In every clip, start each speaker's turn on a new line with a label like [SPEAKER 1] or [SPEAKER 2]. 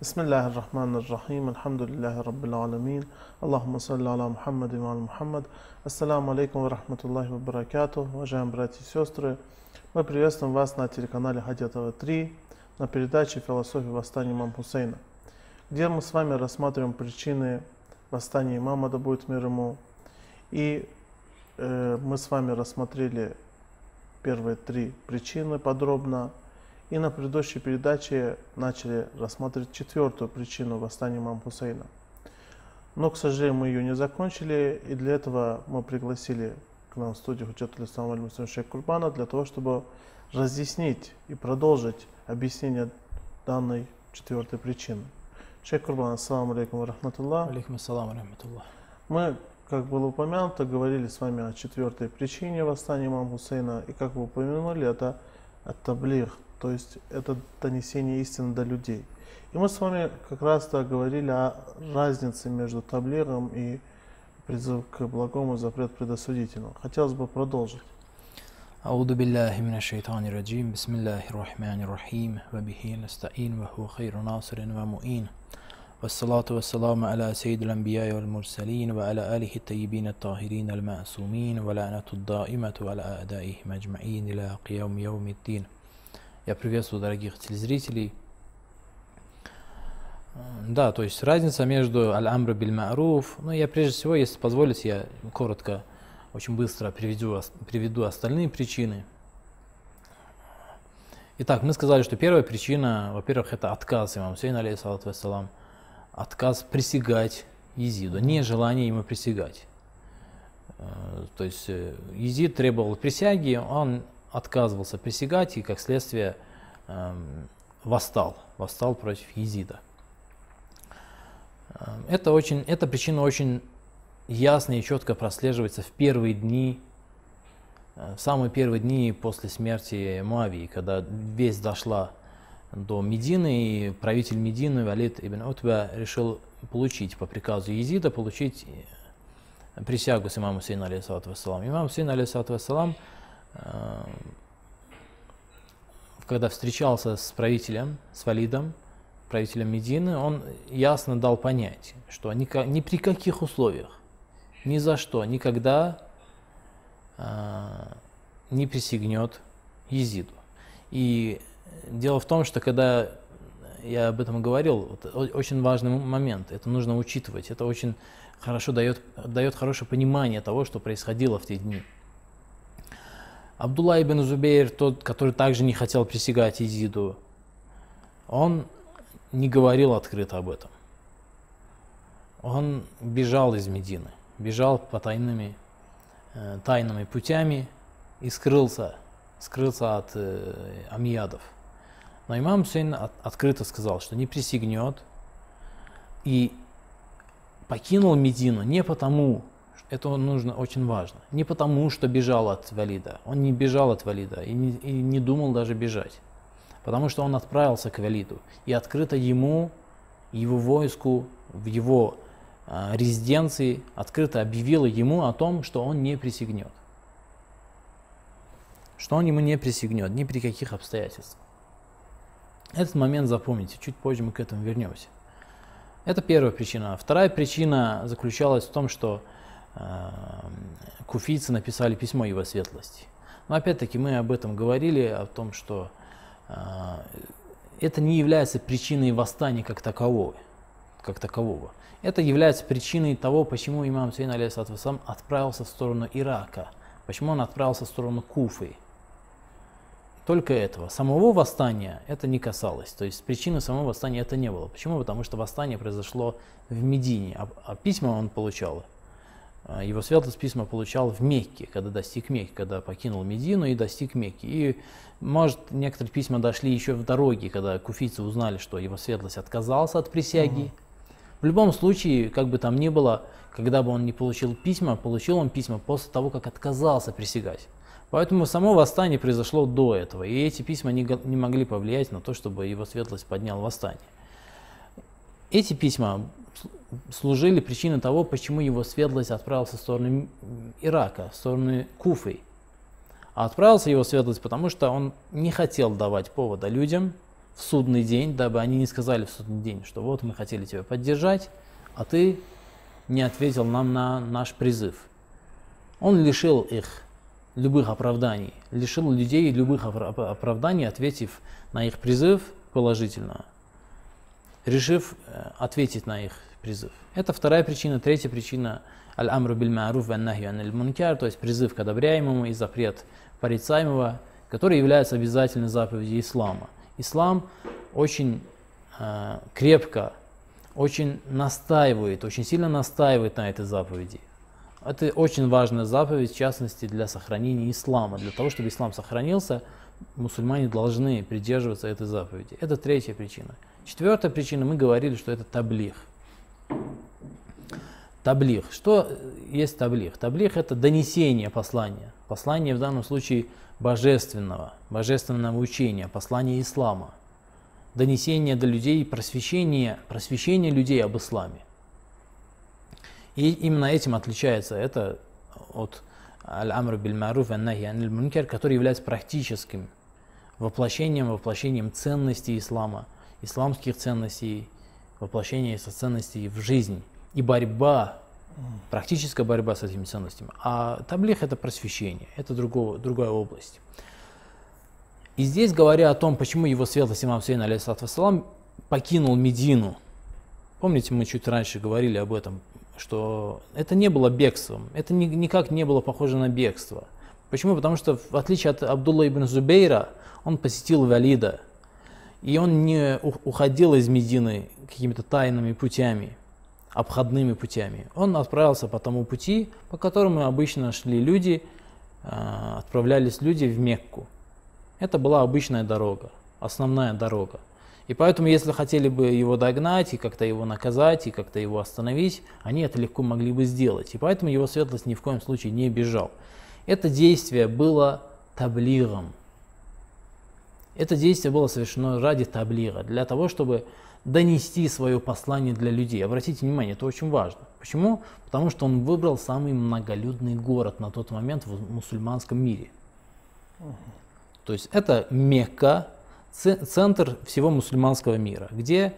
[SPEAKER 1] بسم الله الرحمن الرحيم الحمد لله رب العالمين اللهم صل على محمد وعلى محمد Ассаламу алейкум ва рахматуллахи ва баракату, уважаемые братья и сестры. Мы приветствуем вас на телеканале Хадятова 3 на передаче «Философия восстания имама Хусейна», где мы с вами рассматриваем причины восстания имама, да будет мир ему. И э, мы с вами рассмотрели первые три причины подробно. и на предыдущей передаче начали рассматривать четвертую причину восстания имама Хусейна. Но, к сожалению, мы ее не закончили, и для этого мы пригласили к нам в студию Худжат Алисам Аль Шейх Курбана для того, чтобы разъяснить и продолжить объяснение данной четвертой причины. Шейх Курбан, ассаламу алейкум ва рахматуллах.
[SPEAKER 2] Алейкум ассалам рахматуллах.
[SPEAKER 1] Мы, как было упомянуто, говорили с вами о четвертой причине восстания имама Хусейна, и как вы упомянули, это от-таблих, то есть это донесение истины до людей. И мы с вами как раз-то говорили о разнице между таблиром и призыв к благому запрет предосудительного. Хотелось бы продолжить.
[SPEAKER 2] أعوذ بالله من الشيطان الرجيم بسم الله الرحمن الرحيم وبه نستعين وهو خير ناصر ومؤين والصلاة والسلام على سيد الأنبياء والمرسلين وعلى آله الطيبين الطاهرين المعصومين ولعنة الدائمة على أعدائهم أجمعين إلى قيام يوم الدين я приветствую дорогих телезрителей. Да, то есть разница между аль-амр биль ма'руф, ну я прежде всего, если позволите, я коротко, очень быстро приведу, приведу остальные причины. Итак, мы сказали, что первая причина, во-первых, это отказ имам Сейна, алейхиссалату вассалам, отказ присягать Езиду, нежелание ему присягать. То есть Езид требовал присяги, он отказывался присягать и, как следствие, восстал, восстал против Езида. Эм, это очень, эта причина очень ясно и четко прослеживается в первые дни, э, в самые первые дни после смерти Муавии, когда весть дошла до Медины, и правитель Медины Валид ибн Утба решил получить по приказу Езида, получить э, присягу с имамом Сейна, алейхиссалату вассалам. Имам Сейн, алейхиссалату вассалам, когда встречался с правителем, с Валидом, правителем Медины, он ясно дал понять, что ни, ни при каких условиях, ни за что, никогда э, не присягнет Езиду. И дело в том, что когда я об этом говорил, вот, очень важный момент, это нужно учитывать, это очень хорошо дает, дает хорошее понимание того, что происходило в те дни. Абдулла ибн Зубейр, тот, который также не хотел присягать Езиду, он не говорил открыто об этом. Он бежал из Медины, бежал по тайными, э, тайными путями и скрылся, скрылся от э, амиядов. Но имам Хусейн от, открыто сказал, что не присягнет и покинул Медину не потому, это нужно очень важно, не потому, что бежал от Валида. Он не бежал от Валида и не, и не думал даже бежать потому что он отправился к Валиду и открыто ему, его войску, в его э, резиденции, открыто объявил ему о том, что он не присягнет. Что он ему не присягнет ни при каких обстоятельствах. Этот момент запомните, чуть позже мы к этому вернемся. Это первая причина. Вторая причина заключалась в том, что куфийцы написали письмо его светлости. Но опять-таки мы об этом говорили, о том, что а, это не является причиной восстания как такового. Как такового. Это является причиной того, почему имам Сейн сам отправился в сторону Ирака, почему он отправился в сторону Куфы. Только этого. Самого восстания это не касалось. То есть причины самого восстания это не было. Почему? Потому что восстание произошло в Медине, а, а письма он получал его светлость письма получал в Мекке, когда достиг Мекки, когда покинул Медину и достиг Мекки. И, может, некоторые письма дошли еще в дороге, когда куфийцы узнали, что его светлость отказался от присяги. Угу. В любом случае, как бы там ни было, когда бы он не получил письма, получил он письма после того, как отказался присягать. Поэтому само восстание произошло до этого, и эти письма не, не могли повлиять на то, чтобы его светлость поднял восстание. Эти письма служили причиной того, почему его светлость отправился в сторону Ирака, в сторону Куфы. А отправился его светлость, потому что он не хотел давать повода людям в судный день, дабы они не сказали в судный день, что вот мы хотели тебя поддержать, а ты не ответил нам на наш призыв. Он лишил их любых оправданий, лишил людей любых оправданий, ответив на их призыв положительно, решив э, ответить на их призыв. Это вторая причина. Третья причина аль-амру биль ма'руф ва нахью аниль мункар, то есть призыв к одобряемому и запрет порицаемого, который является обязательной заповедью ислама. Ислам очень э, крепко, очень настаивает, очень сильно настаивает на этой заповеди. Это очень важная заповедь, в частности, для сохранения ислама. Для того, чтобы ислам сохранился, мусульмане должны придерживаться этой заповеди. Это третья причина. Четвертая причина, мы говорили, что это таблих. Таблих. Что есть таблих? Таблих – это донесение послания. Послание в данном случае – божественного, божественного учения, послания ислама, донесение до людей, просвещение, просвещение людей об исламе. И именно этим отличается это от аль-амр биль маруф аннахи аниль мункер, который является практическим воплощением, воплощением ценностей ислама, исламских ценностей, воплощение ценностей в жизнь и борьба практическая борьба с этими ценностями. А таблих это просвещение, это другого, другая область. И здесь, говоря о том, почему его светлость имам Сейн, алейхиссалам, покинул Медину, помните, мы чуть раньше говорили об этом, что это не было бегством, это ни, никак не было похоже на бегство. Почему? Потому что, в отличие от Абдулла ибн Зубейра, он посетил Валида, и он не уходил из Медины какими-то тайными путями обходными путями. Он отправился по тому пути, по которому обычно шли люди, а, отправлялись люди в Мекку. Это была обычная дорога, основная дорога. И поэтому, если хотели бы его догнать и как-то его наказать, и как-то его остановить, они это легко могли бы сделать. И поэтому его светлость ни в коем случае не бежал. Это действие было таблиром. Это действие было совершено ради таблира, для того, чтобы донести свое послание для людей. Обратите внимание, это очень важно. Почему? Потому что он выбрал самый многолюдный город на тот момент в мусульманском мире. То есть это Мекка, центр всего мусульманского мира, где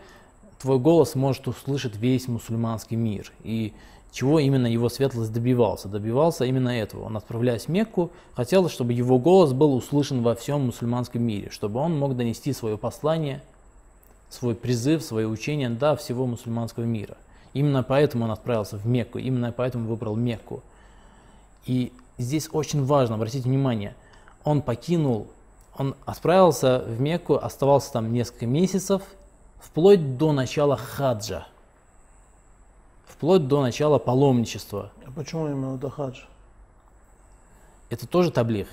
[SPEAKER 2] твой голос может услышать весь мусульманский мир. И чего именно его светлость добивался? Добивался именно этого. Он, отправляясь в Мекку, хотел, чтобы его голос был услышан во всем мусульманском мире, чтобы он мог донести свое послание – свой призыв, свое учение до всего мусульманского мира. Именно поэтому он отправился в Мекку, именно поэтому выбрал Мекку. И здесь очень важно, обратите внимание, он покинул, он отправился в Мекку, оставался там несколько месяцев, вплоть до начала хаджа, вплоть до начала паломничества.
[SPEAKER 1] А почему именно до хаджа?
[SPEAKER 2] Это тоже таблих.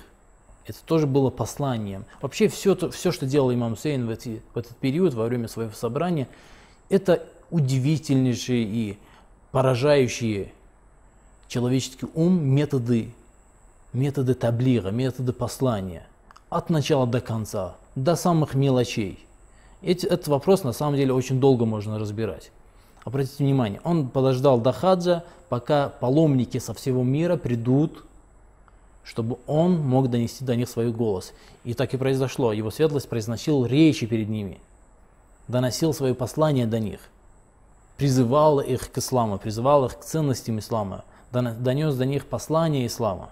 [SPEAKER 2] Это тоже было посланием. Вообще все, то, все что делал имам Сейн в, эти, в этот период, во время своего собрания, это удивительнейшие и поражающие человеческий ум методы, методы таблира, методы послания. От начала до конца, до самых мелочей. Эти, этот вопрос на самом деле очень долго можно разбирать. Обратите внимание, он подождал до хаджа, пока паломники со всего мира придут чтобы он мог донести до них свой голос. И так и произошло. Его светлость произносил речи перед ними, доносил свое послание до них, призывал их к исламу, призывал их к ценностям ислама, донес до них послание ислама,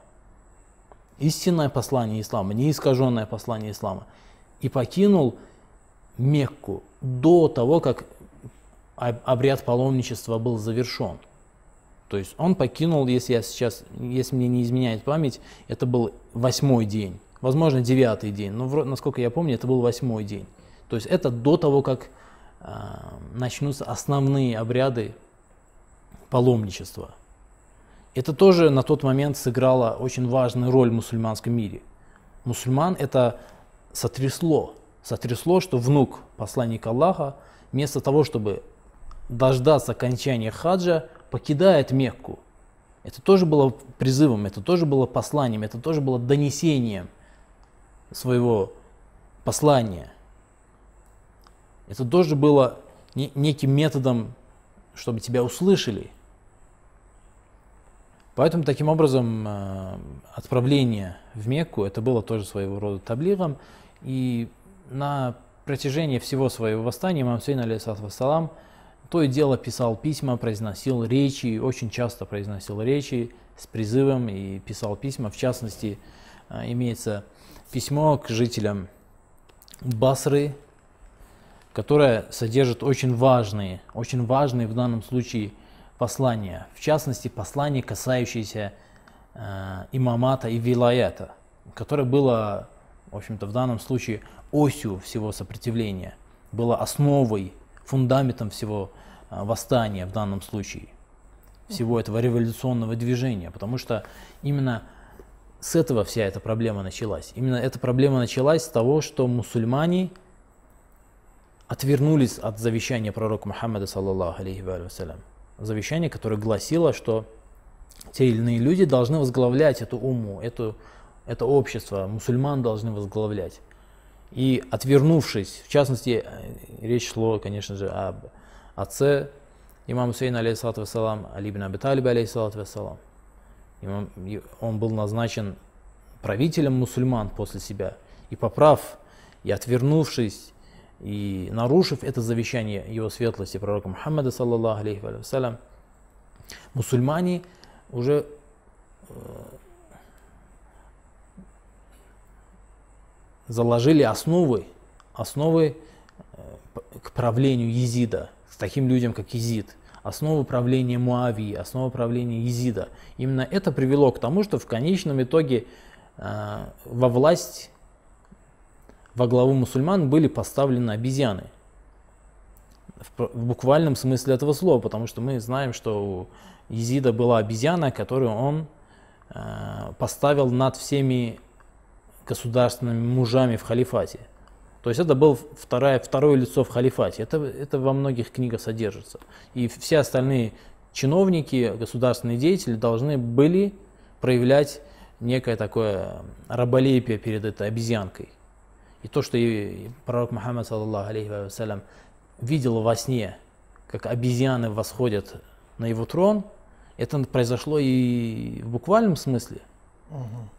[SPEAKER 2] истинное послание ислама, неискаженное послание ислама, и покинул Мекку до того, как обряд паломничества был завершен. То есть он покинул, если я сейчас, если мне не изменяет память, это был восьмой день, возможно девятый день, но насколько я помню, это был восьмой день. То есть это до того, как э, начнутся основные обряды паломничества. Это тоже на тот момент сыграло очень важную роль в мусульманском мире. Мусульман это сотрясло, сотрясло, что внук посланника Аллаха вместо того, чтобы дождаться окончания хаджа, покидает Мекку. Это тоже было призывом, это тоже было посланием, это тоже было донесением своего послания. Это тоже было неким методом, чтобы тебя услышали. Поэтому таким образом э, отправление в Мекку это было тоже своего рода таблиром. И на протяжении всего своего восстания имам Сейн, алейхиссалам, то и дело писал письма, произносил речи, очень часто произносил речи с призывом и писал письма. В частности, а, имеется письмо к жителям Басры, которое содержит очень важные, очень важные в данном случае послания. В частности, послание, касающееся э, имамата и вилаята, которое было, в общем-то, в данном случае осью всего сопротивления, было основой, фундаментом всего э, восстания в данном случае, всего этого революционного движения, потому что именно с этого вся эта проблема началась. Именно эта проблема началась с того, что мусульмане отвернулись от завещания пророка Мухаммада, саллаллаху алейхи вассалям. Завещание, которое гласило, что те или иные люди должны возглавлять эту уму, эту, это общество, мусульман должны возглавлять. И отвернувшись, в частности, э, речь шло, конечно же, об отце имама Хусейна, алейхиссалату вассалам, Али ибн Аби Талиба, алейхиссалату вассалам. Он был назначен правителем мусульман после себя. И поправ, и отвернувшись, и нарушив это завещание его светлости пророка Мухаммада, саллаллаху алейхи вассалям, мусульмане уже заложили основы, основы э, к правлению Езида, с таким людям, как Езид, основы правления Муавии, основы правления Езида. Именно это привело к тому, что в конечном итоге э, во власть, во главу мусульман были поставлены обезьяны. В, в буквальном смысле этого слова, потому что мы знаем, что у Езида была обезьяна, которую он э, поставил над всеми государственными мужами в халифате. То есть это был второе, второе лицо в халифате. Это, это во многих книгах содержится. И все остальные чиновники, государственные деятели должны были проявлять некое такое раболепие перед этой обезьянкой. И то, что и пророк Мухаммад, саллаллаху алейхи вассалям, видел во сне, как обезьяны восходят на его трон, это произошло и в буквальном смысле. Угу.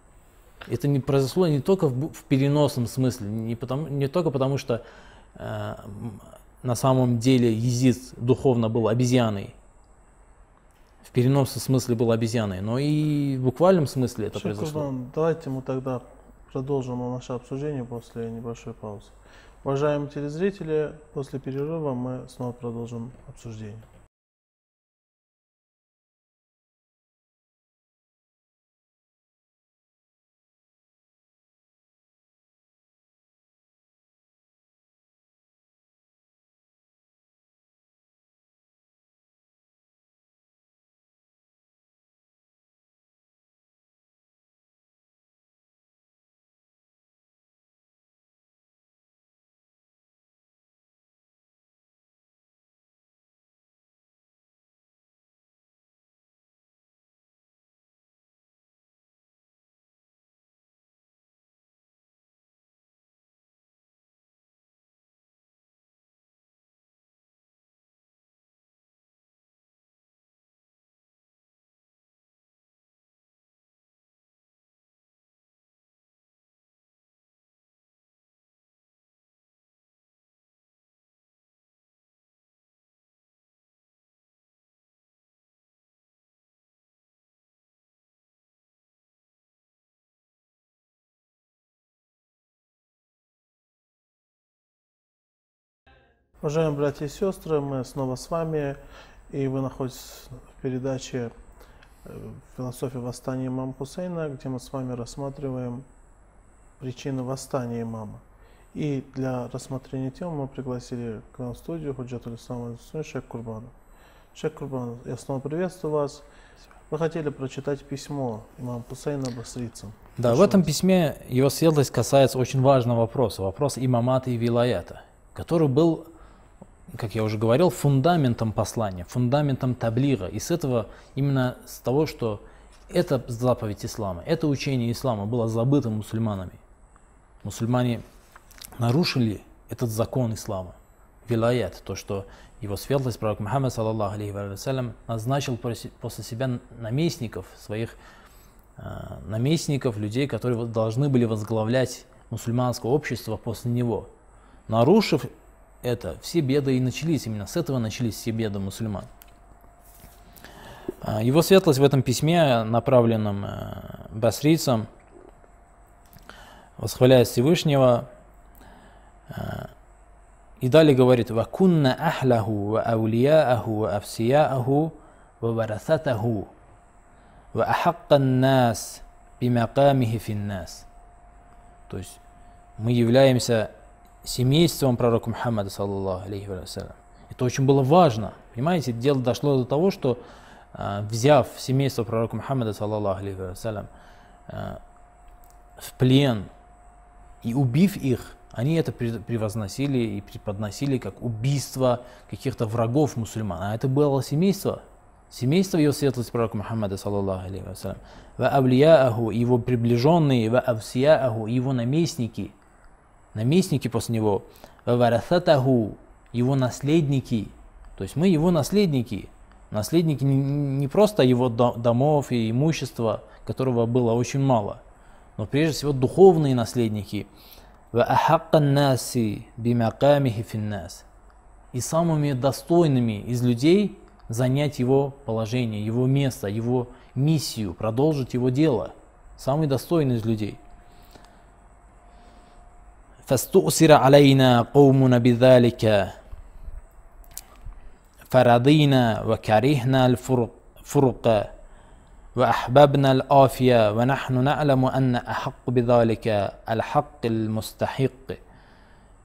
[SPEAKER 2] Это не произошло не только в, в переносном смысле, не, потому, не только потому, что э, на самом деле Езид духовно был обезьяной, в переносном смысле был обезьяной, но и в буквальном смысле это
[SPEAKER 1] Шейх
[SPEAKER 2] произошло.
[SPEAKER 1] Курбан, давайте мы тогда продолжим наше обсуждение после небольшой паузы. Уважаемые телезрители, после перерыва мы снова продолжим обсуждение. Уважаемые братья и сестры, мы снова с вами, и вы находитесь в передаче э, «Философия восстания имама Хусейна», где мы с вами рассматриваем причины восстания имама. И для рассмотрения темы мы пригласили к нам в студию Худжатуль Ислама Шейх Курбана. Шейх Курбан, я снова приветствую вас. Вы хотели прочитать письмо имама Хусейна басрицам.
[SPEAKER 2] Да, Прошу в этом вас. письме его светлость касается очень важного вопроса, вопрос имамата и вилаята, который был как я уже говорил, фундаментом послания, фундаментом таблига. И с этого, именно с того, что это заповедь ислама, это учение ислама было забыто мусульманами. Мусульмане нарушили этот закон ислама, вилаят, то, что его светлость, пророк Мухаммад, саллаллаху алейхи вассалям, назначил после себя наместников, своих э, наместников, людей, которые должны были возглавлять мусульманское общество после него – Нарушив это, все беды и начались. Именно с этого начались все беды мусульман. А, его светлость в этом письме, направленном э, басрийцам, восхваляет Всевышнего, э, и далее говорит, «Вакунна ахлаху ва аулияаху ва афсияаху ва варасатаху ва ахаккан нас бимакамихи финнас». То есть мы являемся семейством пророка Мухаммада, саллаллаху алейхи вассалям. Это очень было важно. Понимаете, дело дошло до того, что а, взяв семейство пророка Мухаммада, саллаллаху алейхи вассалям, а, в плен и убив их, они это превозносили и преподносили как убийство каких-то врагов мусульман. А это было семейство, семейство его светлости пророка Мухаммада, саллаллаху алейхи вассалям. Ва авлияаху, его приближенные, ва авсияаху, его наместники, наместники после него, ваварасатаху, его наследники, то есть мы его наследники, наследники не просто его домов и имущества, которого было очень мало, но прежде всего духовные наследники, и самыми достойными из людей занять его положение, его место, его миссию, продолжить его дело. Самый достойный из людей. فاستؤثر علينا قومنا بذلك فرضينا وكرهنا الفرق وأحببنا الآفية ونحن نعلم أن أحق بذلك الحق المستحق.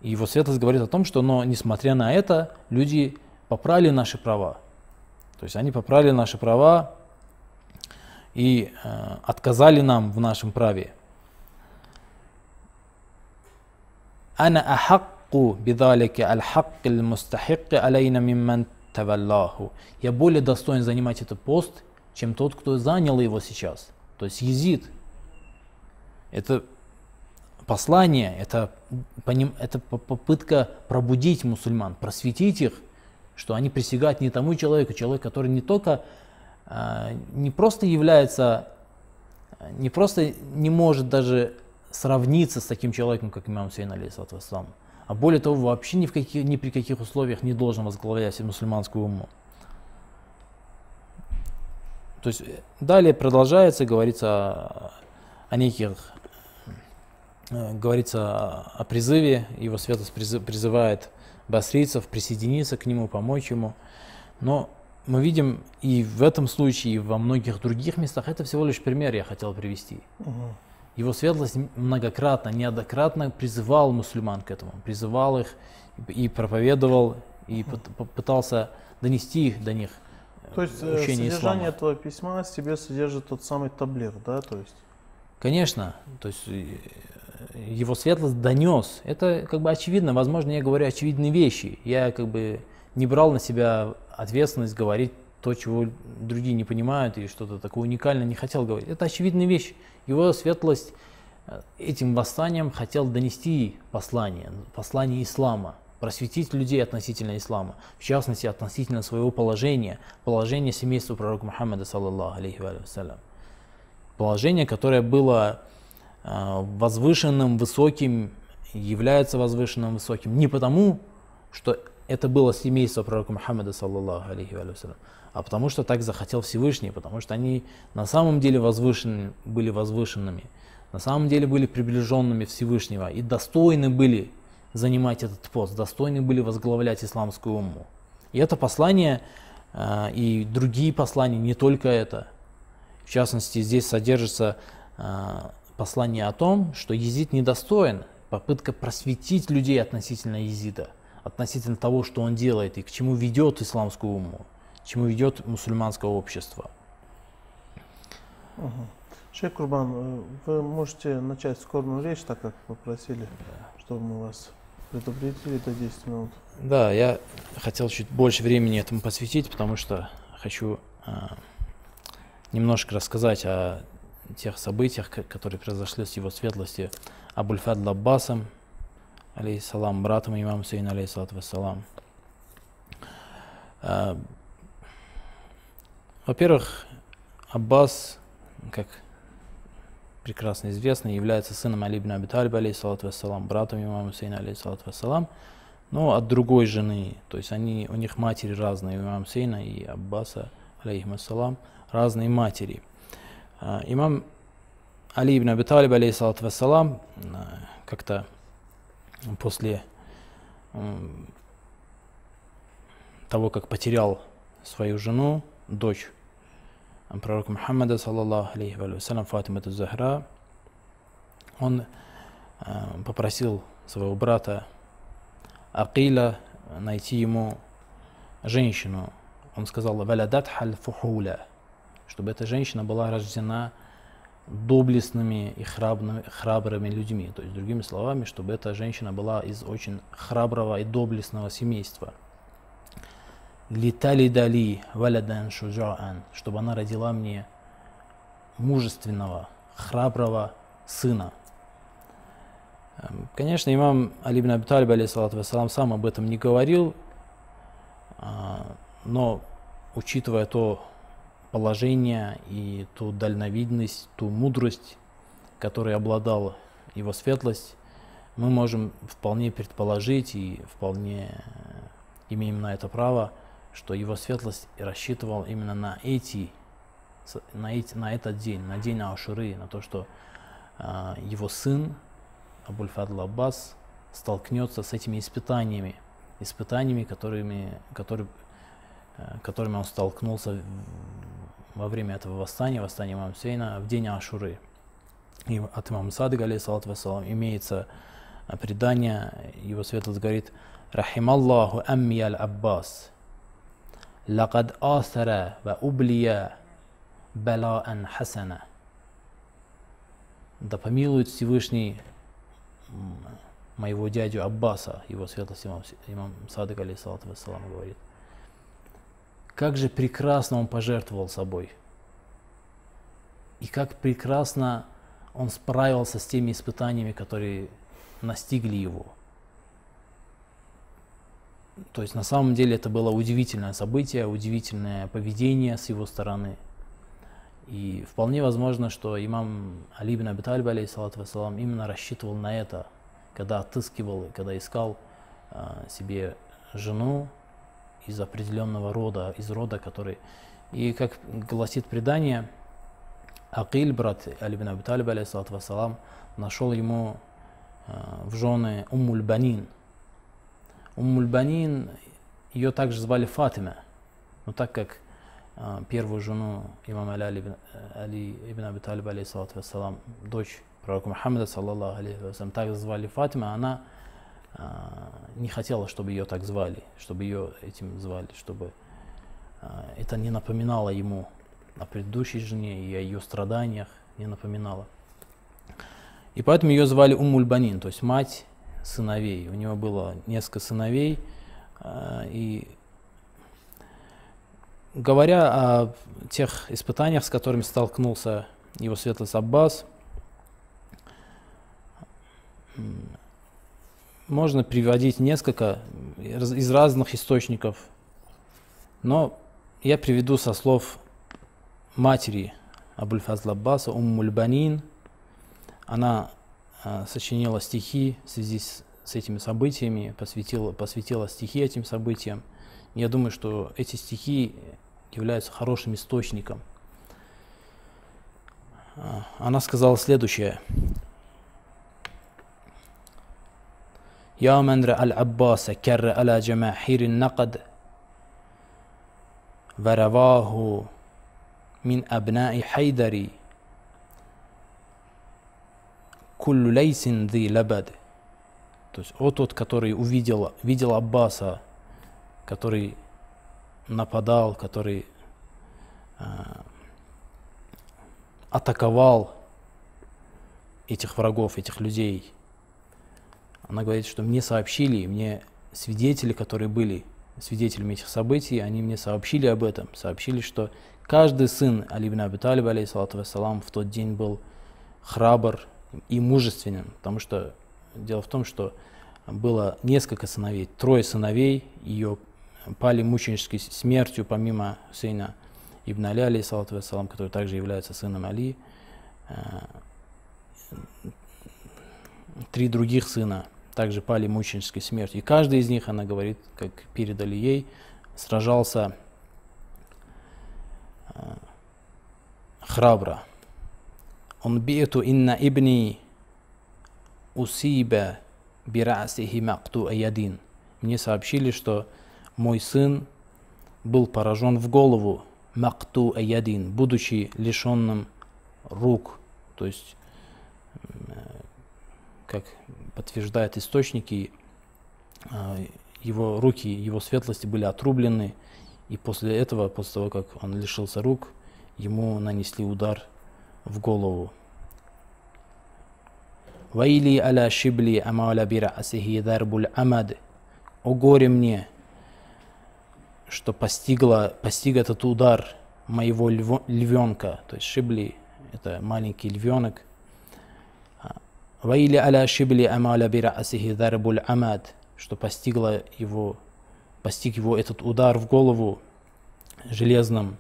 [SPEAKER 2] И его светлость говорит о том, что, но несмотря на это, люди поправили наши права. То есть они поправили наши права и э, отказали нам в нашем праве. ана ахакку бидалики аль-хаккил мустахикки алейна мимман таваллаху. Я более достоин занимать этот пост, чем тот, кто занял его сейчас. То есть езид. Это послание, это, это попытка пробудить мусульман, просветить их, что они присягают не тому человеку, человек, который не только а, не просто является, не просто не может даже сравниться с таким человеком, как имам Сейн алейхиссалату а более того, вообще ни, в каких, ни при каких условиях не должен возглавлять мусульманскую уму. То есть э, далее продолжается, говорится о, о неких, э, говорится о призыве, его святость призывает басрийцев присоединиться к нему, помочь ему. Но мы видим и в этом случае, и во многих других местах, это всего лишь пример я хотел привести. Его светлость многократно, неоднократно призывал мусульман к этому, призывал их и проповедовал, и пытался донести их до них –
[SPEAKER 1] то есть э, содержание ислама. этого письма себе содержит тот самый таблир, да, то есть?
[SPEAKER 2] Конечно, то есть э, его светлость донес. Это как бы очевидно, возможно, я говорю очевидные вещи. Я как бы не брал на себя ответственность говорить то, чего другие не понимают, или что-то такое уникальное не хотел говорить. Это очевидная вещь. Его светлость э, этим восстанием хотел донести послание, послание ислама просветить людей относительно ислама, в частности относительно своего положения, положения семейства пророка Мухаммада, саллаллаху алейхи вассалям. Положение, которое было э, возвышенным, высоким, является возвышенным, высоким не потому, что это было семейство пророка Мухаммада, саллаллаху алейхи вассалям, а потому что так захотел Всевышний, потому что они на самом деле возвышены, были возвышенными, на самом деле были приближенными Всевышнего и достойны были занимать этот пост, достойны были возглавлять исламскую умму. И это послание э, и другие послания, не только это. В частности, здесь содержится э, послание о том, что езид недостоин, попытка просветить людей относительно езида, относительно того, что он делает и к чему ведет исламскую умму, к чему ведет мусульманское общество.
[SPEAKER 1] Угу. Шейх Курбан, э, вы можете начать скорбную речь, так как попросили, чтобы мы вас предупредили до 10 минут.
[SPEAKER 2] Да, я хотел чуть больше времени этому посвятить, потому что хочу э, немножко рассказать о тех событиях, которые произошли с его светлости Абульфад Лаббасом, алейхиссалам, братом имама Сейна, алейхиссалату вассалам. Э, во-первых, Аббас, как прекрасно известный, является сыном Али ибн Аби Талиба, алейхиссалату вассалам, братом имама Хусейна, алейхиссалату вассалам, но от другой жены, то есть они, у них матери разные, у имама Хусейна и Аббаса, алейхиссалам, разные матери. А, имам Али ибн Аби Талиб, алейхиссалату вассалам, как-то после того, как потерял свою жену, дочь пророка Мухаммада, саллаллаху алейхи вассалям, Фатима Захра, он э, попросил своего брата Акиля найти ему женщину. Он сказал, «Валядат халь фухуля», чтобы эта женщина была рождена доблестными и храбрыми, храбрыми людьми. То есть, другими словами, чтобы эта женщина была из очень храброго и доблестного семейства. Литали дали валядан шуджаан, чтобы она родила мне мужественного, храброго сына. Эм, конечно, имам Али ибн Абиталиб, алейхиссалату сам об этом не говорил, а, но учитывая то положение и ту дальновидность, ту мудрость, которой обладал его светлость, мы можем вполне предположить и вполне имеем на это право, что его светлость рассчитывал именно на эти, на, эти, на этот день, на день Ашуры, на то, что э, его сын Абуль-Фадл Аббас столкнется с этими испытаниями, испытаниями, которыми, который, э, которыми он столкнулся во время этого восстания, восстания имама Сейна в день Ашуры. И от имама Садыга, алейхиссалату вассалам, имеется э, предание, его светлость говорит, «Рахималлаху амми аль-Аббас, лакад асара ва ублия балаан хасана». Да помилует Всевышний моего дядю Аббаса, его светлость имам, имам Садык, алейхиссалату вассалам, говорит. Как же прекрасно он пожертвовал собой. И как прекрасно он справился с теми испытаниями, которые настигли его. То есть на самом деле это было удивительное событие, удивительное поведение с его стороны. И вполне возможно, что имам Али ибн Аби Талиб, вассалам, именно рассчитывал на это, когда отыскивал, когда искал э, себе жену, из определенного рода, из рода, который... И как гласит предание, Акиль, брат Али бин Аби Талиб, вассалам, нашел ему э, в жены Уммуль Банин. Уммуль Банин, ее также звали Фатима, но так как э, первую жену имама Али, Али ибн Аби Талиб, вассалам, дочь пророка Мухаммада, саллаллаху алейхи вассалам, также звали Фатима, она а, не хотела, чтобы ее так звали, чтобы ее этим звали, чтобы а, это не напоминало ему о предыдущей жене и о ее страданиях, не напоминало. И поэтому ее звали Уммульбанин, то есть мать сыновей. У него было несколько сыновей. А, и говоря о тех испытаниях, с которыми столкнулся его светлость Аббас, можно приводить несколько из разных источников, но я приведу со слов матери Абуль-Фазл Аббаса, Уммульбанин. Она э, сочинила стихи в связи с, с этими событиями, посвятила, посвятила стихи этим событиям. Я думаю, что эти стихи являются хорошим источником. Она сказала следующее. يا من رأى العباس كر على جماحير النقد ورواه من أبناء حيدر كل ليس ذي لبد То есть, о тот, который увидел, видел Аббаса, который нападал, который э, атаковал этих врагов, этих людей – она говорит, что мне сообщили, мне свидетели, которые были свидетелями этих событий, они мне сообщили об этом, сообщили, что каждый сын Али ибн Аби Талиб, алейхиссалату вассалам, в тот день был храбр и мужественен, потому что дело в том, что было несколько сыновей, трое сыновей, ее пали мученической смертью, помимо сына Ибн Али, алейхиссалату вассалам, который также является сыном Али. Э, три других сына также пали мученической смертью. И каждый из них, она говорит, как передали ей, сражался э, храбро. Он биту инна ибни усиба бирасихи макту аядин. Мне сообщили, что мой сын был поражен в голову макту аядин, будучи лишенным рук, то есть, как подтверждают источники, а, его руки, его светлости были отрублены, и после этого, после того, как он лишился рук, ему нанесли удар в голову. Вайли аля шибли амаля бира асихи дарбуль амад. О горе мне, что постигло, постиг этот удар моего львенка, то есть шибли, это маленький львенок. Ваили аля шибли амаля бира асихи дарбуль амад, что постигло его, постиг его этот удар в голову железным,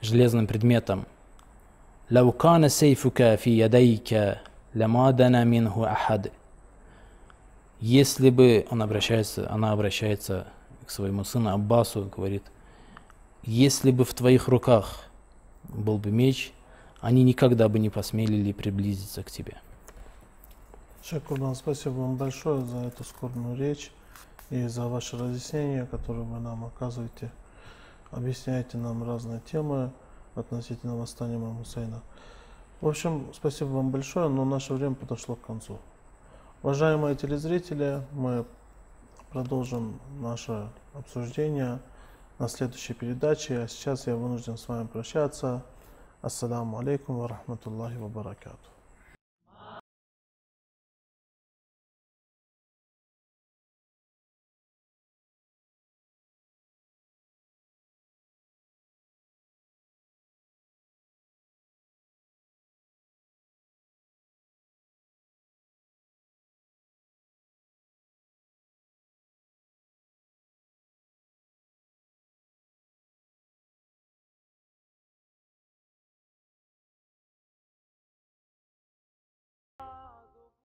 [SPEAKER 2] железным предметом. لو كان سيفك في يديك لما دنا منه أحد если бы он обращается, она обращается к своему сыну Аббасу, говорит, если бы в твоих руках был бы меч, они никогда бы не посмели ли приблизиться к тебе.
[SPEAKER 1] Шакурдан, спасибо вам большое за эту скорбную речь и за ваши разъяснения, которые вы нам оказываете. Объясняете нам разные темы относительно восстания Имама Хусейна. В общем, спасибо вам большое, но наше время подошло к концу. Уважаемые телезрители, мы продолжим наше обсуждение на следующей передаче. А сейчас я вынужден с вами прощаться. Ассаламу алейкум ва рахматуллахи ва баракату.